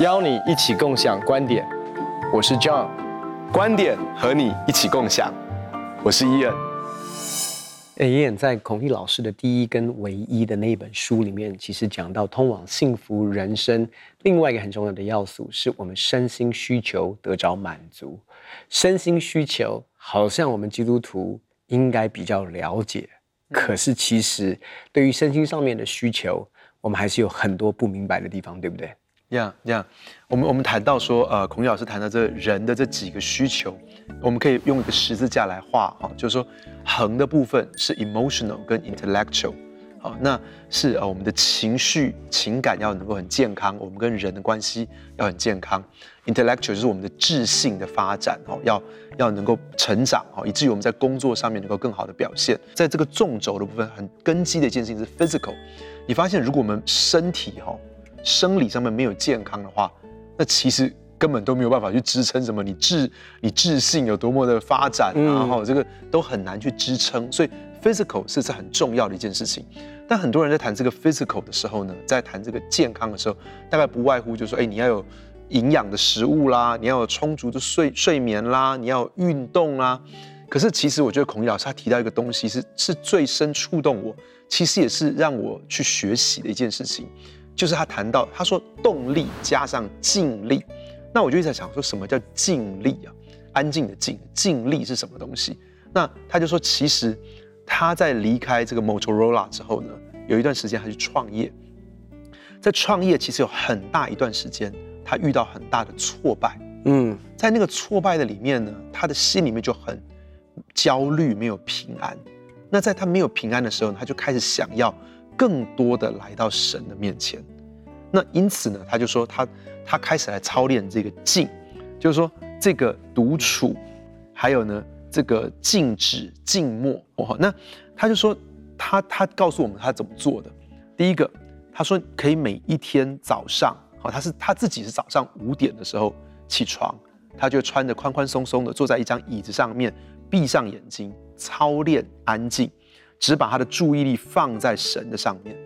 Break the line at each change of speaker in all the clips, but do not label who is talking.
邀你一起共享观点。我是 John，
观点和你一起共享。我是 Ian。
哎，Ian 在孔毅老师的第一跟唯一的那一本书里面，其实讲到通往幸福人生，另外一个很重要的要素是我们身心需求得着满足。身心需求好像我们基督徒应该比较了解，可是其实对于身心上面的需求，我们还是有很多不明白的地方，对不对？
呀呀，我们我们谈到说，呃，孔老师谈到这人的这几个需求，我们可以用一个十字架来画哈，就是说横的部分是 emotional 跟 intellectual，好，那是呃我们的情绪情感要能够很健康，我们跟人的关系要很健康，intellectual 就是我们的智性的发展哦，要要能够成长哦，以至于我们在工作上面能够更好的表现，在这个纵轴的部分很根基的一件事情是 physical，你发现如果我们身体哈。生理上面没有健康的话，那其实根本都没有办法去支撑什么。你智你智性有多么的发展，然后这个都很难去支撑。所以 physical 是是很重要的一件事情。但很多人在谈这个 physical 的时候呢，在谈这个健康的时候，大概不外乎就是说，哎，你要有营养的食物啦，你要有充足的睡睡眠啦，你要有运动啦。可是其实我觉得孔毅老师他提到一个东西是是最深触动我，其实也是让我去学习的一件事情。就是他谈到，他说动力加上静力，那我就一直在想说，什么叫静力啊？安静的静，静力是什么东西？那他就说，其实他在离开这个 Motorola 之后呢，有一段时间他去创业，在创业其实有很大一段时间，他遇到很大的挫败。嗯，在那个挫败的里面呢，他的心里面就很焦虑，没有平安。那在他没有平安的时候，他就开始想要。更多的来到神的面前，那因此呢，他就说他他开始来操练这个静，就是说这个独处，还有呢这个静止静默哦。那他就说他他告诉我们他怎么做的。第一个，他说可以每一天早上，好，他是他自己是早上五点的时候起床，他就穿着宽宽松松的坐在一张椅子上面，闭上眼睛操练安静。只把他的注意力放在神的上面。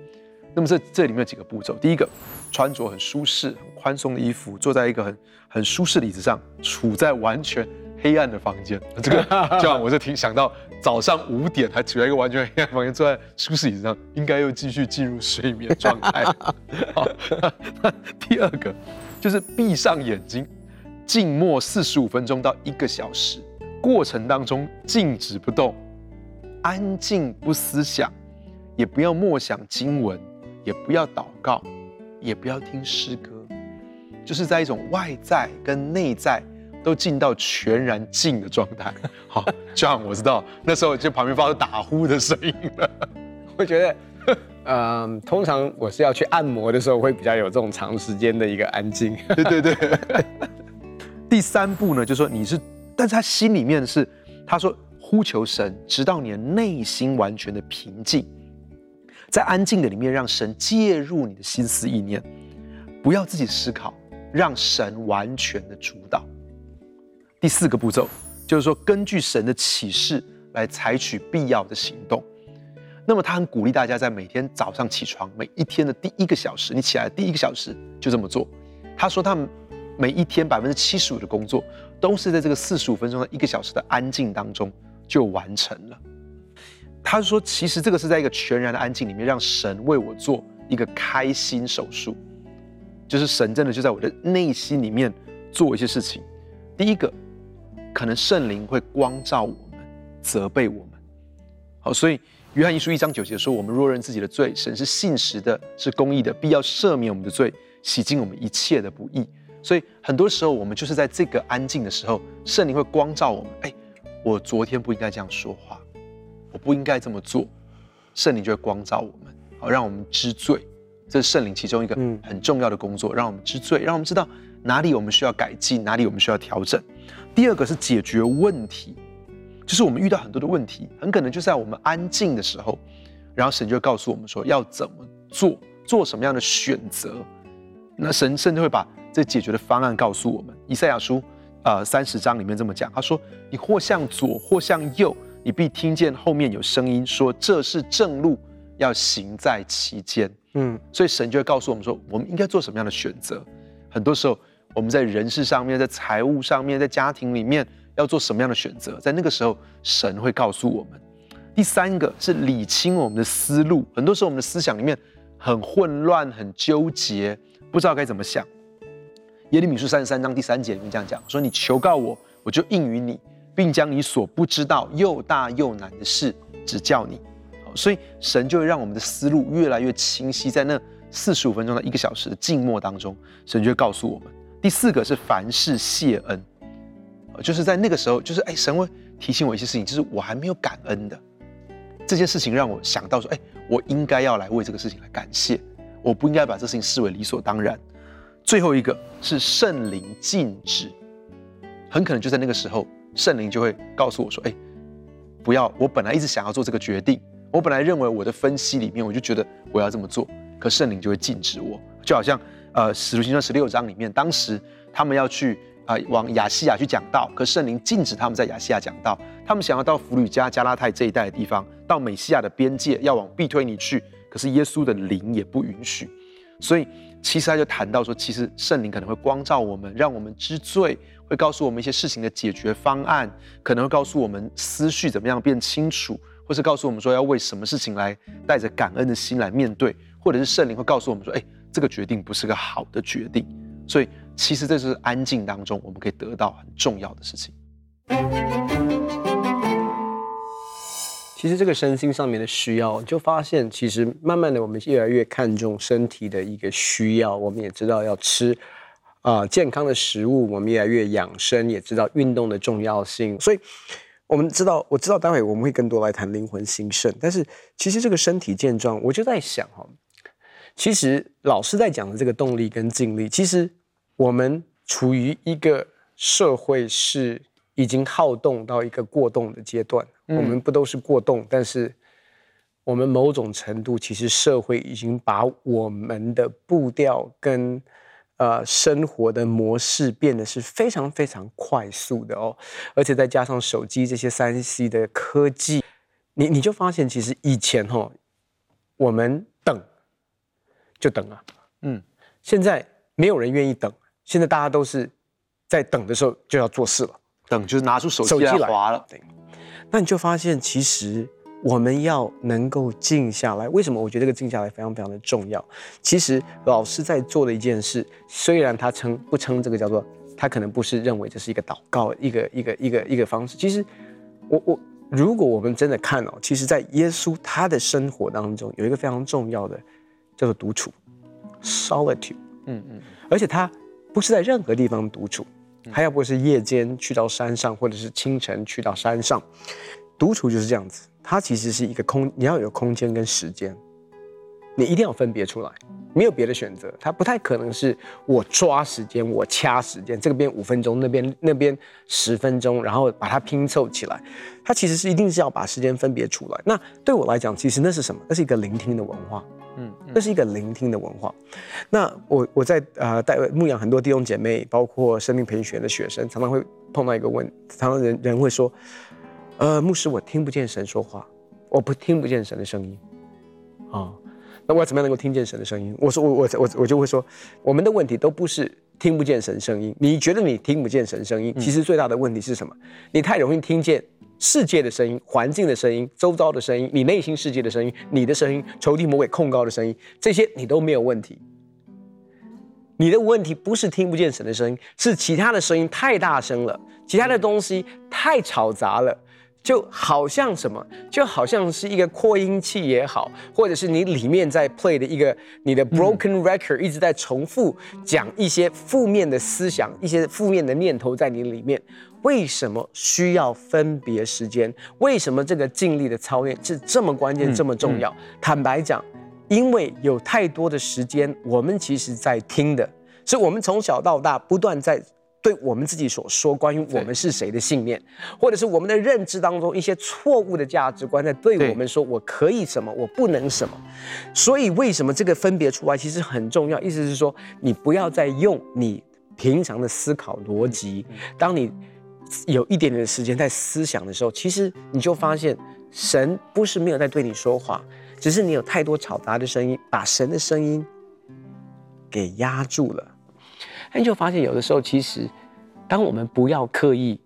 那么这这里面有几个步骤：第一个，穿着很舒适、很宽松的衣服，坐在一个很很舒适的椅子上，处在完全黑暗的房间。这个 这样我就挺想到早上五点还处在一个完全黑暗的房间，坐在舒适椅子上，应该又继续进入睡眠状态。好，那第二个就是闭上眼睛，静默四十五分钟到一个小时，过程当中静止不动。安静不思想，也不要默想经文，也不要祷告，也不要听诗歌，就是在一种外在跟内在都进到全然静的状态。好，这样我知道那时候就旁边发出打呼的声音了。
我觉得，嗯、呃，通常我是要去按摩的时候，会比较有这种长时间的一个安静。
对对对。第三步呢，就是说你是，但是他心里面是，他说。呼求神，直到你的内心完全的平静，在安静的里面，让神介入你的心思意念，不要自己思考，让神完全的主导。第四个步骤就是说，根据神的启示来采取必要的行动。那么他很鼓励大家在每天早上起床，每一天的第一个小时，你起来的第一个小时就这么做。他说他们每一天百分之七十五的工作都是在这个四十五分钟的一个小时的安静当中。就完成了。他说：“其实这个是在一个全然的安静里面，让神为我做一个开心手术，就是神真的就在我的内心里面做一些事情。第一个，可能圣灵会光照我们，责备我们。好，所以约翰一书一章九节说：我们若认自己的罪，神是信实的，是公义的，必要赦免我们的罪，洗净我们一切的不义。所以很多时候，我们就是在这个安静的时候，圣灵会光照我们。哎。”我昨天不应该这样说话，我不应该这么做，圣灵就会光照我们，好让我们知罪。这是圣灵其中一个很重要的工作，让我们知罪，让我们知道哪里我们需要改进，哪里我们需要调整。第二个是解决问题，就是我们遇到很多的问题，很可能就在我们安静的时候，然后神就会告诉我们说要怎么做，做什么样的选择。那神甚至会把这解决的方案告诉我们。以赛亚书。呃，三十章里面这么讲，他说：“你或向左，或向右，你必听见后面有声音说，这是正路，要行在其间。”嗯，所以神就会告诉我们说，我们应该做什么样的选择。很多时候我们在人事上面、在财务上面、在家庭里面要做什么样的选择，在那个时候神会告诉我们。第三个是理清我们的思路，很多时候我们的思想里面很混乱、很纠结，不知道该怎么想。耶利米书三十三章第三节里面这样讲说：“你求告我，我就应允你，并将你所不知道又大又难的事指教你。”所以神就会让我们的思路越来越清晰，在那四十五分钟到一个小时的静默当中，神就会告诉我们。第四个是凡事谢恩，就是在那个时候，就是哎，神会提醒我一些事情，就是我还没有感恩的这件事情，让我想到说，哎，我应该要来为这个事情来感谢，我不应该把这事情视为理所当然。最后一个是圣灵禁止，很可能就在那个时候，圣灵就会告诉我说：“哎，不要！我本来一直想要做这个决定，我本来认为我的分析里面，我就觉得我要这么做，可圣灵就会禁止我。就好像呃，使徒行传十六章里面，当时他们要去啊、往亚细亚去讲道，可圣灵禁止他们在亚细亚讲道，他们想要到弗吕加、加拉太这一带的地方，到美西亚的边界，要往庇推尼去，可是耶稣的灵也不允许，所以。其实他就谈到说，其实圣灵可能会光照我们，让我们知罪，会告诉我们一些事情的解决方案，可能会告诉我们思绪怎么样变清楚，或是告诉我们说要为什么事情来带着感恩的心来面对，或者是圣灵会告诉我们说，哎，这个决定不是个好的决定。所以其实这就是安静当中我们可以得到很重要的事情。
其实这个身心上面的需要，就发现其实慢慢的我们越来越看重身体的一个需要。我们也知道要吃啊、健康的食物，我们越来越养生，也知道运动的重要性。所以我们知道，我知道待会我们会更多来谈灵魂兴盛。但是其实这个身体健壮，我就在想哈，其实老师在讲的这个动力跟静力，其实我们处于一个社会是。已经好动到一个过动的阶段，嗯、我们不都是过动，但是我们某种程度其实社会已经把我们的步调跟呃生活的模式变得是非常非常快速的哦，而且再加上手机这些三 C 的科技，你你就发现其实以前哈、哦，我们等就等啊，嗯，现在没有人愿意等，现在大家都是在等的时候就要做事了。
等就是拿出手机来滑了，对。
那你就发现，其实我们要能够静下来。为什么？我觉得这个静下来非常非常的重要。其实老师在做的一件事，虽然他称不称这个叫做，他可能不是认为这是一个祷告，一个一个一个一个方式。其实我我如果我们真的看哦，其实在耶稣他的生活当中有一个非常重要的叫做独处 （solitude）。嗯嗯，而且他不是在任何地方独处。还要不是夜间去到山上，或者是清晨去到山上，独处就是这样子。它其实是一个空，你要有空间跟时间，你一定要分别出来，没有别的选择。它不太可能是我抓时间，我掐时间，这边五分钟，那边那边十分钟，然后把它拼凑起来。它其实是一定是要把时间分别出来。那对我来讲，其实那是什么？那是一个聆听的文化。嗯，这是一个聆听的文化。那我我在呃带牧养很多弟兄姐妹，包括生命培训学院的学生，常常会碰到一个问，常常人人会说，呃，牧师，我听不见神说话，我不听不见神的声音，啊、哦，那我要怎么样能够听见神的声音？我说我我我我就会说，我们的问题都不是听不见神声音，你觉得你听不见神声音，其实最大的问题是什么？你太容易听见。世界的声音、环境的声音、周遭的声音、你内心世界的声音、你的声音、仇敌魔鬼控告的声音，这些你都没有问题。你的问题不是听不见神的声音，是其他的声音太大声了，其他的东西太吵杂了。就好像什么，就好像是一个扩音器也好，或者是你里面在 play 的一个你的 broken record，一直在重复讲一些负面的思想、一些负面的念头在你里面。为什么需要分别时间？为什么这个尽力的操练是这么关键、这么重要？坦白讲，因为有太多的时间，我们其实在听的是我们从小到大不断在。对我们自己所说关于我们是谁的信念，或者是我们的认知当中一些错误的价值观，在对我们说我可以什么，我不能什么。所以为什么这个分别出来其实很重要？意思是说，你不要再用你平常的思考逻辑，当你有一点点的时间在思想的时候，其实你就发现神不是没有在对你说话，只是你有太多吵杂的声音，把神的声音给压住了。那你就发现有的时候，其实当我们不要刻意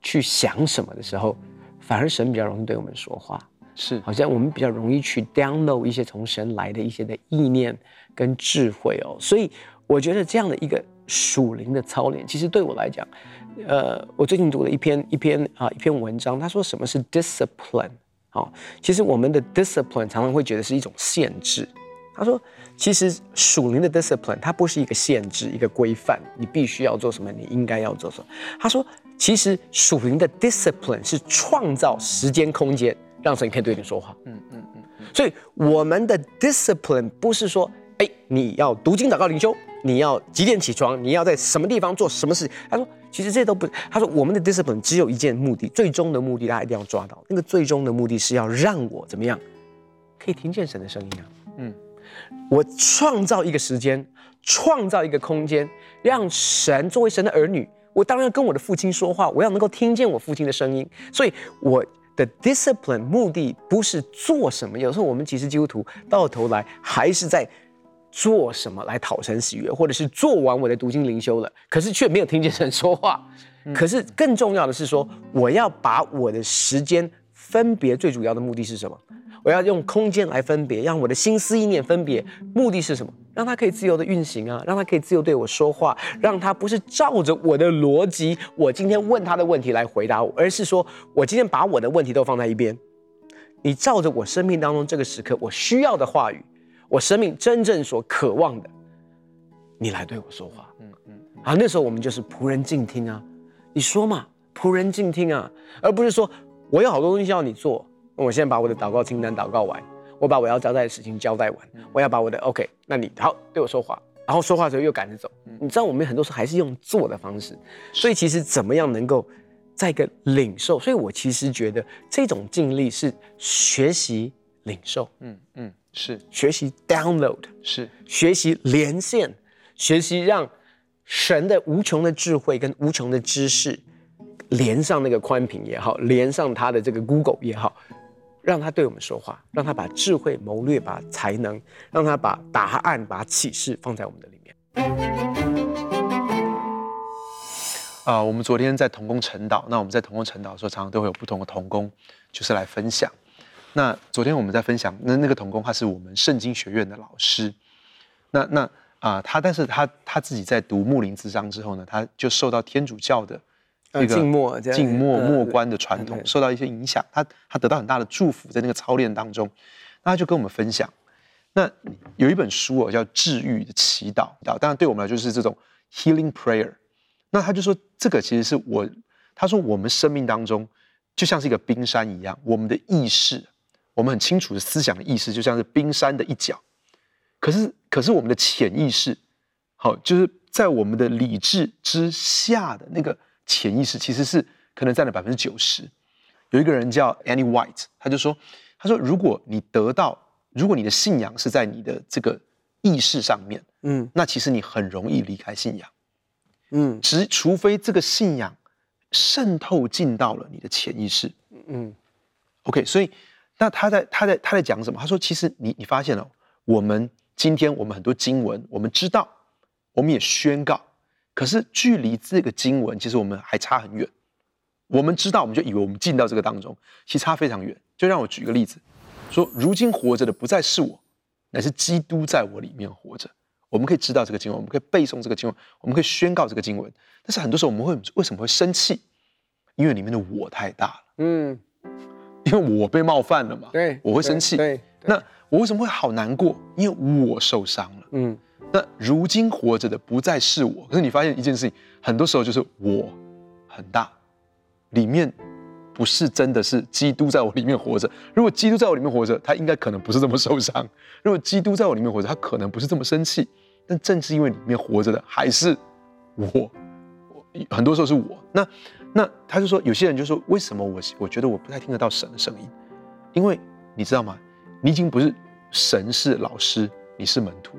去想什么的时候，反而神比较容易对我们说话。
是，
好像我们比较容易去 download 一些从神来的一些的意念跟智慧哦。所以我觉得这样的一个属灵的操练，其实对我来讲，呃，我最近读了一篇一篇啊一篇文章，他说什么是 discipline。哦，其实我们的 discipline 常常会觉得是一种限制。他说，其实属灵的 discipline 它不是一个限制，一个规范，你必须要做什么，你应该要做什么。他说，其实属灵的 discipline 是创造时间空间，让神可以对你说话。嗯嗯嗯。所以我们的 discipline 不是说，哎，你要读经祷告灵修，你要几点起床，你要在什么地方做什么事。他说。其实这些都不，他说我们的 discipline 只有一件目的，最终的目的大家一定要抓到。那个最终的目的是要让我怎么样，可以听见神的声音啊。嗯，我创造一个时间，创造一个空间，让神作为神的儿女，我当然要跟我的父亲说话，我要能够听见我父亲的声音。所以我的 discipline 目的不是做什么，有时候我们其实基督徒到头来还是在。做什么来讨神喜悦，或者是做完我的读经灵修了，可是却没有听见神说话。可是更重要的是说，我要把我的时间分别，最主要的目的是什么？我要用空间来分别，让我的心思意念分别，目的是什么？让它可以自由的运行啊，让它可以自由对我说话，让它不是照着我的逻辑，我今天问他的问题来回答我，而是说我今天把我的问题都放在一边，你照着我生命当中这个时刻我需要的话语。我生命真正所渴望的，你来对我说话。嗯嗯，啊，那时候我们就是仆人静听啊，你说嘛，仆人静听啊，而不是说我有好多东西要你做，我现在把我的祷告清单祷告完，我把我要交代的事情交代完，我要把我的 OK，那你好对我说话，然后说话的时候又赶着走。你知道我们很多时候还是用做的方式，所以其实怎么样能够在一个领受？所以我其实觉得这种尽力是学习领受。嗯嗯。
是
学习 download，
是
学习连线，学习让神的无穷的智慧跟无穷的知识连上那个宽屏也好，连上他的这个 Google 也好，让他对我们说话，让他把智慧谋略、把才能，让他把答案、把启示放在我们的里面。
啊、呃，我们昨天在同工晨祷，那我们在同工晨祷的时候，常常都会有不同的同工，就是来分享。那昨天我们在分享，那那个童工他是我们圣经学院的老师，那那啊、呃、他，但是他他自己在读牧灵之章之后呢，他就受到天主教的那个静默静默默观的传统受到一些影响，他他得到很大的祝福在那个操练当中，那他就跟我们分享，那有一本书哦叫《治愈的祈祷》，当然对我们来说就是这种 healing prayer，那他就说这个其实是我，他说我们生命当中就像是一个冰山一样，我们的意识。我们很清楚的思想的意识，就像是冰山的一角，可是，可是我们的潜意识，好，就是在我们的理智之下的那个潜意识，其实是可能占了百分之九十。有一个人叫 Annie White，他就说，他说，如果你得到，如果你的信仰是在你的这个意识上面，嗯，那其实你很容易离开信仰，嗯，只除非这个信仰渗透进到了你的潜意识，嗯，OK，所以。那他在他在他在讲什么？他说：“其实你你发现了，我们今天我们很多经文，我们知道，我们也宣告，可是距离这个经文，其实我们还差很远。我们知道，我们就以为我们进到这个当中，其实差非常远。就让我举个例子，说如今活着的不再是我，乃是基督在我里面活着。我们可以知道这个经文，我们可以背诵这个经文，我们可以宣告这个经文。但是很多时候我们会为什么会生气？因为里面的我太大了。嗯。”因为我被冒犯了嘛，对，我会生气。对，那我为什么会好难过？因为我受伤了。嗯，那如今活着的不再是我。可是你发现一件事情，很多时候就是我很大，里面不是真的是基督在我里面活着。如果基督在我里面活着，他应该可能不是这么受伤；如果基督在我里面活着，他可能不是这么生气。但正是因为里面活着的还是我，很多时候是我。那。那他就说，有些人就说，为什么我我觉得我不太听得到神的声音？因为你知道吗？你已经不是神是老师，你是门徒，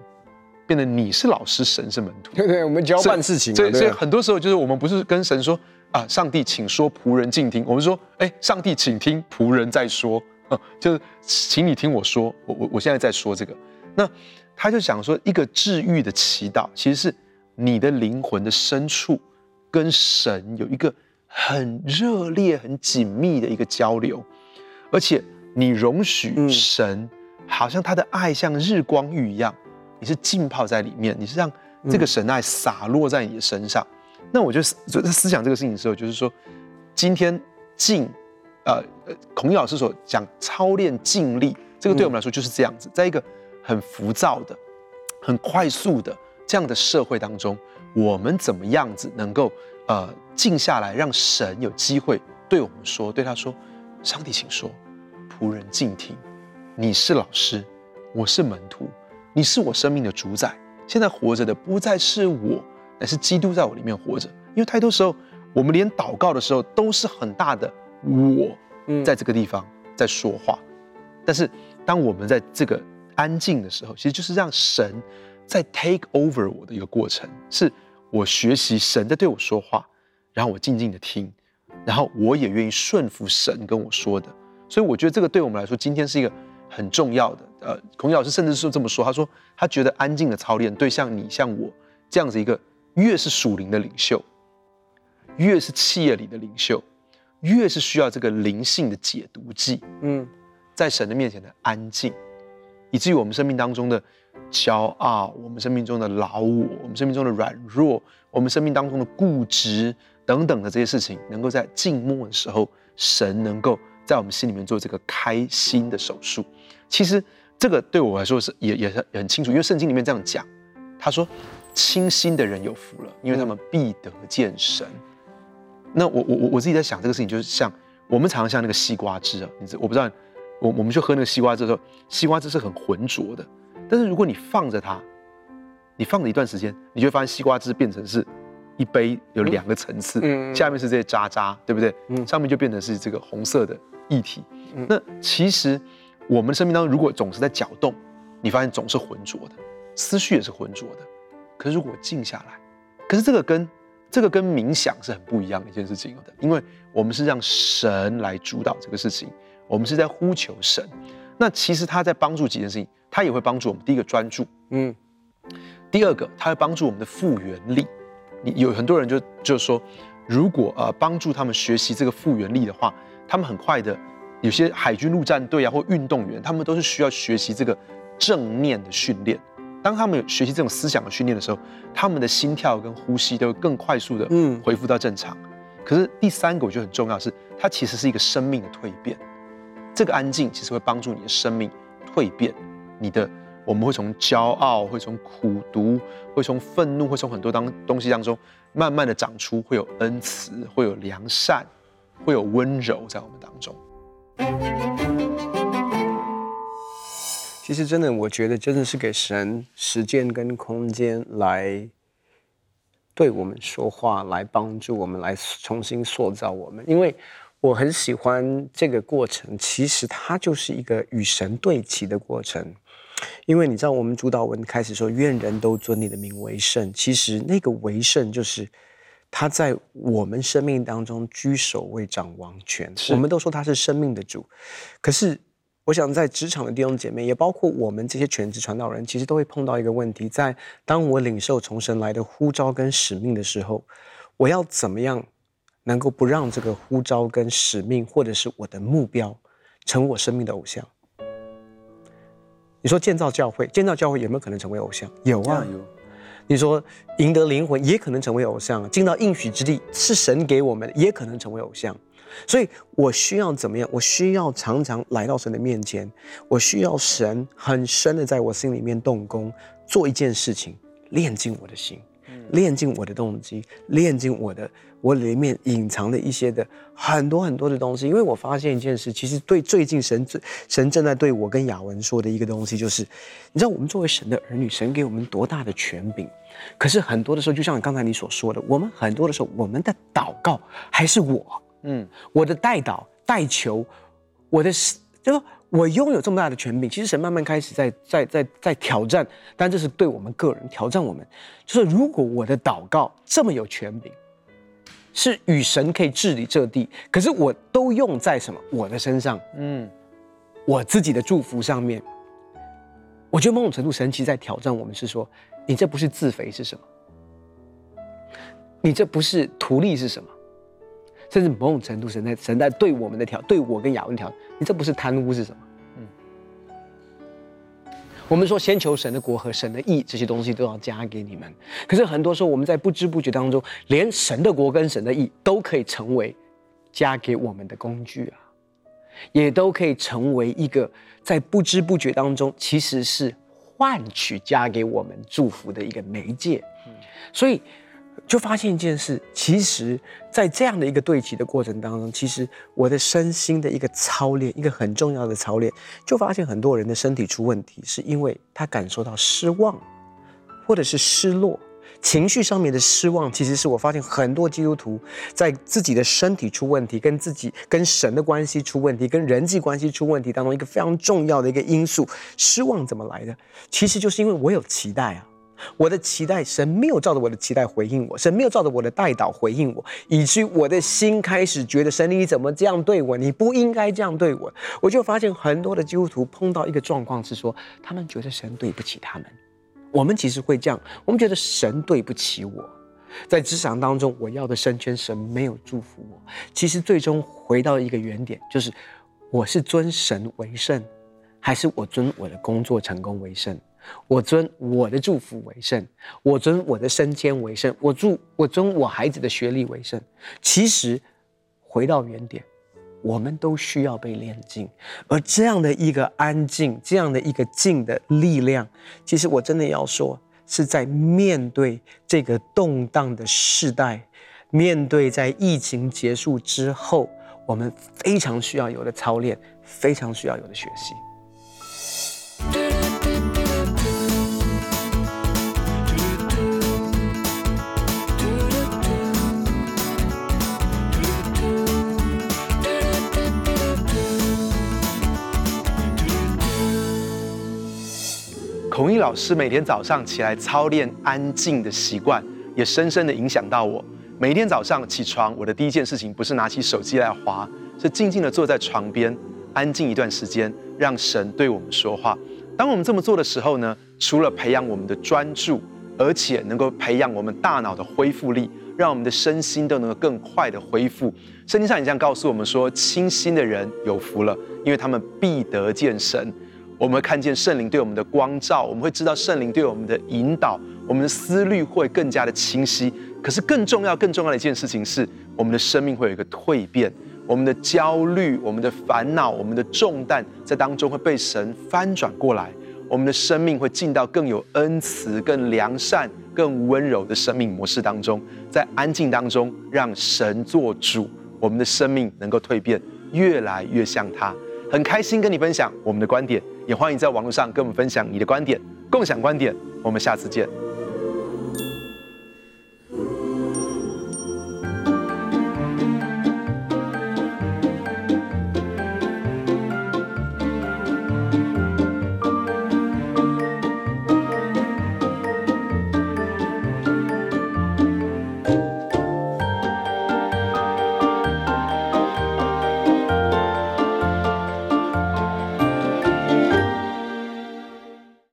变得你是老师，神是门徒。
对对，我们交办事情。
所以所以很多时候就是我们不是跟神说啊，上帝请说仆人静听，我们说，哎，上帝请听仆人在说，啊，就是请你听我说，我我我现在在说这个。那他就想说，一个治愈的祈祷，其实是你的灵魂的深处跟神有一个很热烈、很紧密的一个交流，而且你容许神，好像他的爱像日光浴一样，你是浸泡在里面，你是让这个神爱洒落在你的身上。那我就在思想这个事情的时候，就是说，今天静，呃，孔毅老师所讲操练静力，这个对我们来说就是这样子，在一个很浮躁的、很快速的这样的社会当中，我们怎么样子能够呃静下来，让神有机会对我们说，对他说：“上帝，请说，仆人静听。你是老师，我是门徒，你是我生命的主宰。现在活着的不再是我。”乃是基督在我里面活着，因为太多时候，我们连祷告的时候都是很大的我，在这个地方在说话。但是当我们在这个安静的时候，其实就是让神在 take over 我的一个过程，是我学习神在对我说话，然后我静静的听，然后我也愿意顺服神跟我说的。所以我觉得这个对我们来说，今天是一个很重要的。呃，孔毅老师甚至是这么说，他说他觉得安静的操练对像你像我这样子一个。越是属灵的领袖，越是企业里的领袖，越是需要这个灵性的解毒剂。嗯，在神的面前的安静，以至于我们生命当中的骄傲，我们生命中的老我，我们生命中的软弱，我们生命当中的固执等等的这些事情，能够在静默的时候，神能够在我们心里面做这个开心的手术。其实这个对我来说是也也是很清楚，因为圣经里面这样讲，他说。清心的人有福了，因为他们必得见神。那我我我我自己在想这个事情，就是像我们常常像那个西瓜汁啊，你知我不知道，我我们去喝那个西瓜汁的时候，西瓜汁是很浑浊的。但是如果你放着它，你放了一段时间，你就会发现西瓜汁变成是一杯有两个层次，嗯，下面是这些渣渣，对不对？嗯，上面就变成是这个红色的液体。那其实我们生命当中如果总是在搅动，你发现总是浑浊的，思绪也是浑浊的。可是如果静下来，可是这个跟这个跟冥想是很不一样的一件事情的，因为我们是让神来主导这个事情，我们是在呼求神。那其实他在帮助几件事情，他也会帮助我们。第一个专注，嗯，第二个它会帮助我们的复原力。你有很多人就就说，如果呃帮助他们学习这个复原力的话，他们很快的，有些海军陆战队啊或运动员，他们都是需要学习这个正念的训练。当他们有学习这种思想的训练的时候，他们的心跳跟呼吸都会更快速的恢复到正常。嗯、可是第三个我觉得很重要是，它其实是一个生命的蜕变。这个安静其实会帮助你的生命蜕变。你的我们会从骄傲，会从苦毒，会从愤怒，会从很多当东西当中慢慢的长出，会有恩慈，会有良善，会有温柔在我们当中。
其实真的，我觉得真的是给神时间跟空间来对我们说话，来帮助我们，来重新塑造我们。因为我很喜欢这个过程，其实它就是一个与神对齐的过程。因为你知道，我们主导文开始说“愿人都尊你的名为圣”，其实那个为圣就是他在我们生命当中居首位、掌王权。我们都说他是生命的主，可是。我想在职场的弟兄姐妹，也包括我们这些全职传道人，其实都会碰到一个问题：在当我领受从神来的呼召跟使命的时候，我要怎么样能够不让这个呼召跟使命，或者是我的目标，成为我生命的偶像？你说建造教会，建造教会有没有可能成为偶像？有啊，有。你说赢得灵魂，也可能成为偶像；进到应许之地，是神给我们的，也可能成为偶像。所以我需要怎么样？我需要常常来到神的面前，我需要神很深的在我心里面动工，做一件事情，炼净我的心，炼净我的动机，练进我的我里面隐藏的一些的很多很多的东西。因为我发现一件事，其实对最近神神正在对我跟雅文说的一个东西，就是你知道我们作为神的儿女，神给我们多大的权柄，可是很多的时候，就像刚才你所说的，我们很多的时候，我们的祷告还是我。嗯，我的代祷、代求，我的就是我拥有这么大的权柄。其实神慢慢开始在在在在挑战，但这是对我们个人挑战。我们就是如果我的祷告这么有权柄，是与神可以治理这地，可是我都用在什么？我的身上，嗯，我自己的祝福上面。我觉得某种程度，神其实在挑战我们，是说你这不是自肥是什么？你这不是图利是什么？甚至某种程度，神在神在对我们的挑，对我跟亚文挑，你这不是贪污是什么？嗯，我们说先求神的国和神的义，这些东西都要加给你们。可是很多时候，我们在不知不觉当中，连神的国跟神的义都可以成为加给我们的工具啊，也都可以成为一个在不知不觉当中，其实是换取加给我们祝福的一个媒介。所以。就发现一件事，其实，在这样的一个对齐的过程当中，其实我的身心的一个操练，一个很重要的操练，就发现很多人的身体出问题，是因为他感受到失望，或者是失落，情绪上面的失望，其实是我发现很多基督徒在自己的身体出问题，跟自己跟神的关系出问题，跟人际关系出问题当中一个非常重要的一个因素。失望怎么来的？其实就是因为我有期待啊。我的期待，神没有照着我的期待回应我，神没有照着我的代祷回应我，以至于我的心开始觉得神，你怎么这样对我？你不应该这样对我。我就发现很多的基督徒碰到一个状况是说，他们觉得神对不起他们。我们其实会这样，我们觉得神对不起我，在职场当中我要的升迁，神没有祝福我。其实最终回到一个原点，就是我是尊神为圣，还是我尊我的工作成功为圣？我尊我的祝福为圣，我尊我的升迁为圣，我祝我尊我孩子的学历为圣。其实，回到原点，我们都需要被炼净，而这样的一个安静，这样的一个静的力量，其实我真的要说，是在面对这个动荡的世代，面对在疫情结束之后，我们非常需要有的操练，非常需要有的学习。
孔毅老师每天早上起来操练安静的习惯，也深深的影响到我。每天早上起床，我的第一件事情不是拿起手机来滑，是静静的坐在床边，安静一段时间，让神对我们说话。当我们这么做的时候呢，除了培养我们的专注，而且能够培养我们大脑的恢复力，让我们的身心都能够更快的恢复。圣经上也这样告诉我们说：清心的人有福了，因为他们必得见神。我们会看见圣灵对我们的光照，我们会知道圣灵对我们的引导，我们的思虑会更加的清晰。可是更重要、更重要的一件事情是，我们的生命会有一个蜕变，我们的焦虑、我们的烦恼、我们的重担在当中会被神翻转过来，我们的生命会进到更有恩慈、更良善、更温柔的生命模式当中，在安静当中让神做主，我们的生命能够蜕变，越来越像他。很开心跟你分享我们的观点。也欢迎在网络上跟我们分享你的观点，共享观点。我们下次见。